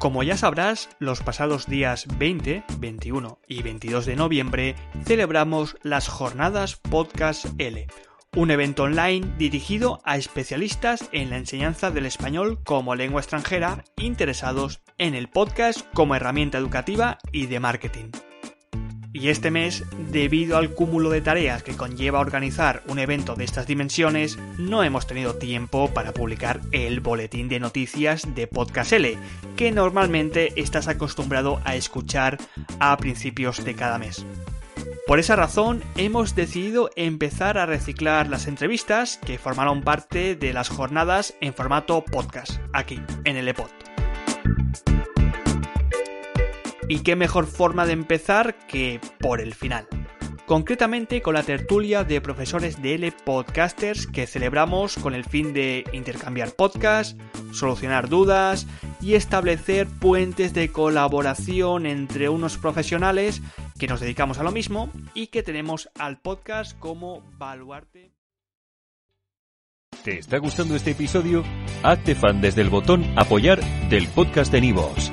Como ya sabrás, los pasados días 20, 21 y 22 de noviembre celebramos las Jornadas Podcast L, un evento online dirigido a especialistas en la enseñanza del español como lengua extranjera interesados en el podcast como herramienta educativa y de marketing. Y este mes, debido al cúmulo de tareas que conlleva organizar un evento de estas dimensiones, no hemos tenido tiempo para publicar el boletín de noticias de Podcast L, que normalmente estás acostumbrado a escuchar a principios de cada mes. Por esa razón, hemos decidido empezar a reciclar las entrevistas que formaron parte de las jornadas en formato podcast, aquí, en el EPOD. Y qué mejor forma de empezar que por el final. Concretamente con la tertulia de profesores de L Podcasters que celebramos con el fin de intercambiar podcasts, solucionar dudas y establecer puentes de colaboración entre unos profesionales que nos dedicamos a lo mismo y que tenemos al podcast como baluarte. ¿Te está gustando este episodio? Hazte fan desde el botón apoyar del podcast de Nivos.